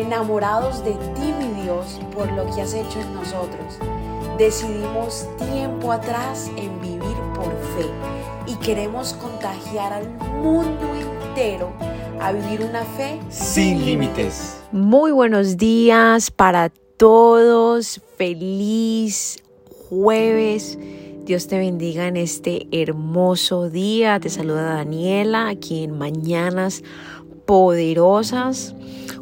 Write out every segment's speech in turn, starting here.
enamorados de ti, mi Dios, por lo que has hecho en nosotros. Decidimos tiempo atrás en vivir por fe y queremos contagiar al mundo entero a vivir una fe sin límites. Muy buenos días para todos. Feliz jueves. Dios te bendiga en este hermoso día. Te saluda Daniela aquí en Mañanas Poderosas.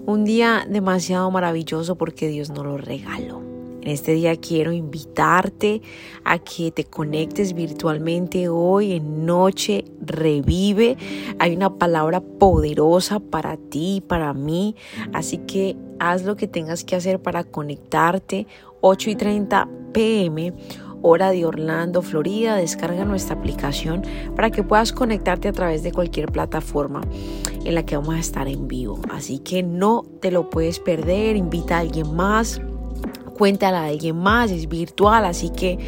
Un día demasiado maravilloso porque Dios nos lo regaló. En este día quiero invitarte a que te conectes virtualmente hoy en Noche Revive. Hay una palabra poderosa para ti, para mí. Así que haz lo que tengas que hacer para conectarte. 8 y 30 pm hora de Orlando, Florida. Descarga nuestra aplicación para que puedas conectarte a través de cualquier plataforma en la que vamos a estar en vivo. Así que no te lo puedes perder. Invita a alguien más cuéntala a alguien más, es virtual, así que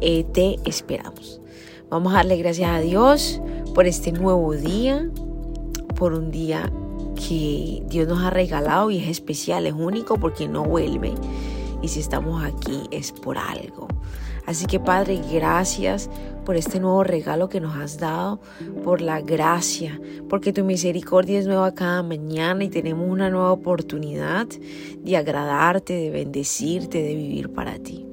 eh, te esperamos. Vamos a darle gracias a Dios por este nuevo día, por un día que Dios nos ha regalado y es especial, es único porque no vuelve. Y si estamos aquí es por algo. Así que Padre, gracias por este nuevo regalo que nos has dado, por la gracia, porque tu misericordia es nueva cada mañana y tenemos una nueva oportunidad de agradarte, de bendecirte, de vivir para ti.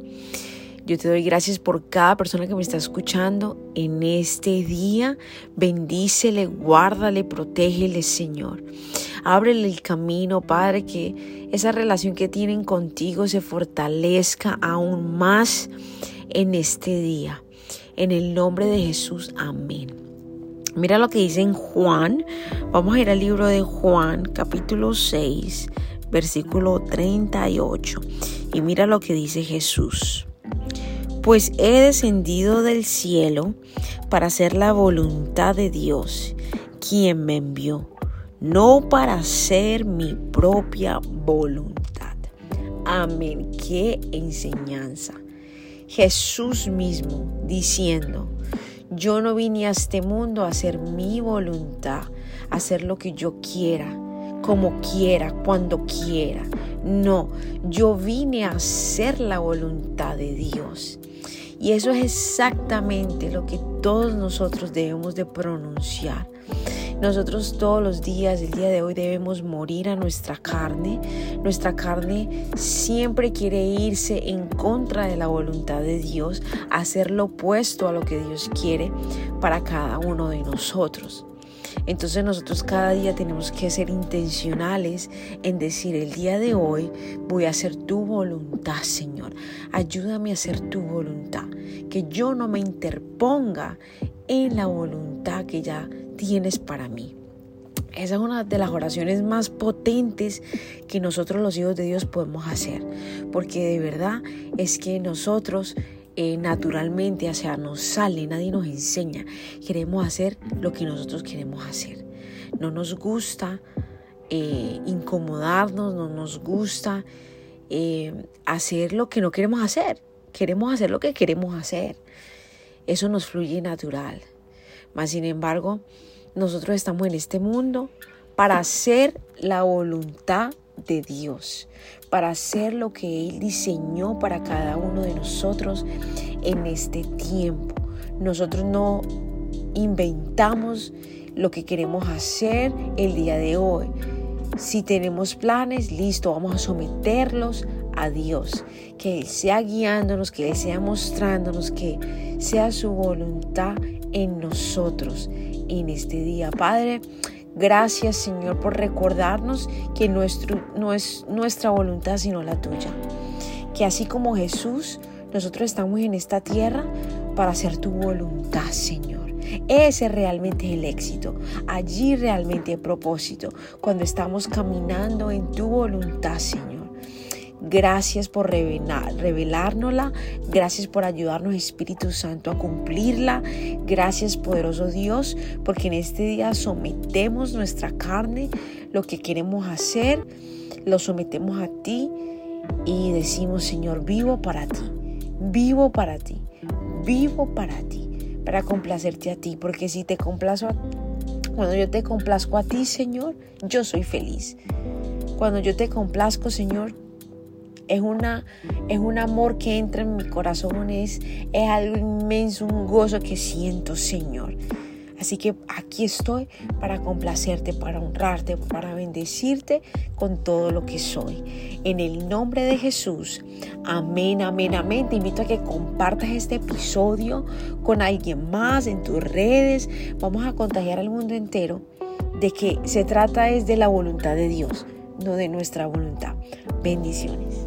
Yo te doy gracias por cada persona que me está escuchando en este día. Bendícele, guárdale, protégele, Señor. Ábrele el camino, Padre, que esa relación que tienen contigo se fortalezca aún más en este día. En el nombre de Jesús, amén. Mira lo que dice en Juan. Vamos a ir al libro de Juan, capítulo 6, versículo 38. Y mira lo que dice Jesús. Pues he descendido del cielo para hacer la voluntad de Dios, quien me envió, no para hacer mi propia voluntad. Amén. Qué enseñanza. Jesús mismo diciendo, yo no vine a este mundo a hacer mi voluntad, a hacer lo que yo quiera, como quiera, cuando quiera. No, yo vine a hacer la voluntad de Dios. Y eso es exactamente lo que todos nosotros debemos de pronunciar. Nosotros todos los días, el día de hoy, debemos morir a nuestra carne. Nuestra carne siempre quiere irse en contra de la voluntad de Dios, hacer lo opuesto a lo que Dios quiere para cada uno de nosotros. Entonces nosotros cada día tenemos que ser intencionales en decir, el día de hoy voy a hacer tu voluntad, Señor. Ayúdame a hacer tu voluntad. Que yo no me interponga en la voluntad que ya tienes para mí. Esa es una de las oraciones más potentes que nosotros los hijos de Dios podemos hacer, porque de verdad es que nosotros eh, naturalmente, o sea, nos sale, nadie nos enseña, queremos hacer lo que nosotros queremos hacer. No nos gusta eh, incomodarnos, no nos gusta eh, hacer lo que no queremos hacer, queremos hacer lo que queremos hacer. Eso nos fluye natural. Mas, sin embargo, nosotros estamos en este mundo para hacer la voluntad de Dios, para hacer lo que Él diseñó para cada uno de nosotros en este tiempo. Nosotros no inventamos lo que queremos hacer el día de hoy. Si tenemos planes, listo, vamos a someterlos a Dios. Que Él sea guiándonos, que Él sea mostrándonos, que sea su voluntad en nosotros en este día. Padre, gracias Señor por recordarnos que nuestro, no es nuestra voluntad sino la tuya. Que así como Jesús, nosotros estamos en esta tierra para hacer tu voluntad, Señor. Ese realmente es el éxito. Allí realmente el propósito. Cuando estamos caminando en tu voluntad, Señor. Gracias por revelárnosla. Gracias por ayudarnos, Espíritu Santo, a cumplirla. Gracias, poderoso Dios, porque en este día sometemos nuestra carne, lo que queremos hacer, lo sometemos a ti y decimos, Señor, vivo para ti, vivo para ti, vivo para ti, para complacerte a ti, porque si te complazo a cuando yo te complazco a ti, Señor, yo soy feliz. Cuando yo te complazco, Señor, es, una, es un amor que entra en mi corazón, es, es algo inmenso, un gozo que siento, Señor. Así que aquí estoy para complacerte, para honrarte, para bendecirte con todo lo que soy. En el nombre de Jesús. Amén, amén, amén. Te invito a que compartas este episodio con alguien más en tus redes. Vamos a contagiar al mundo entero de que se trata es de la voluntad de Dios, no de nuestra voluntad. Bendiciones.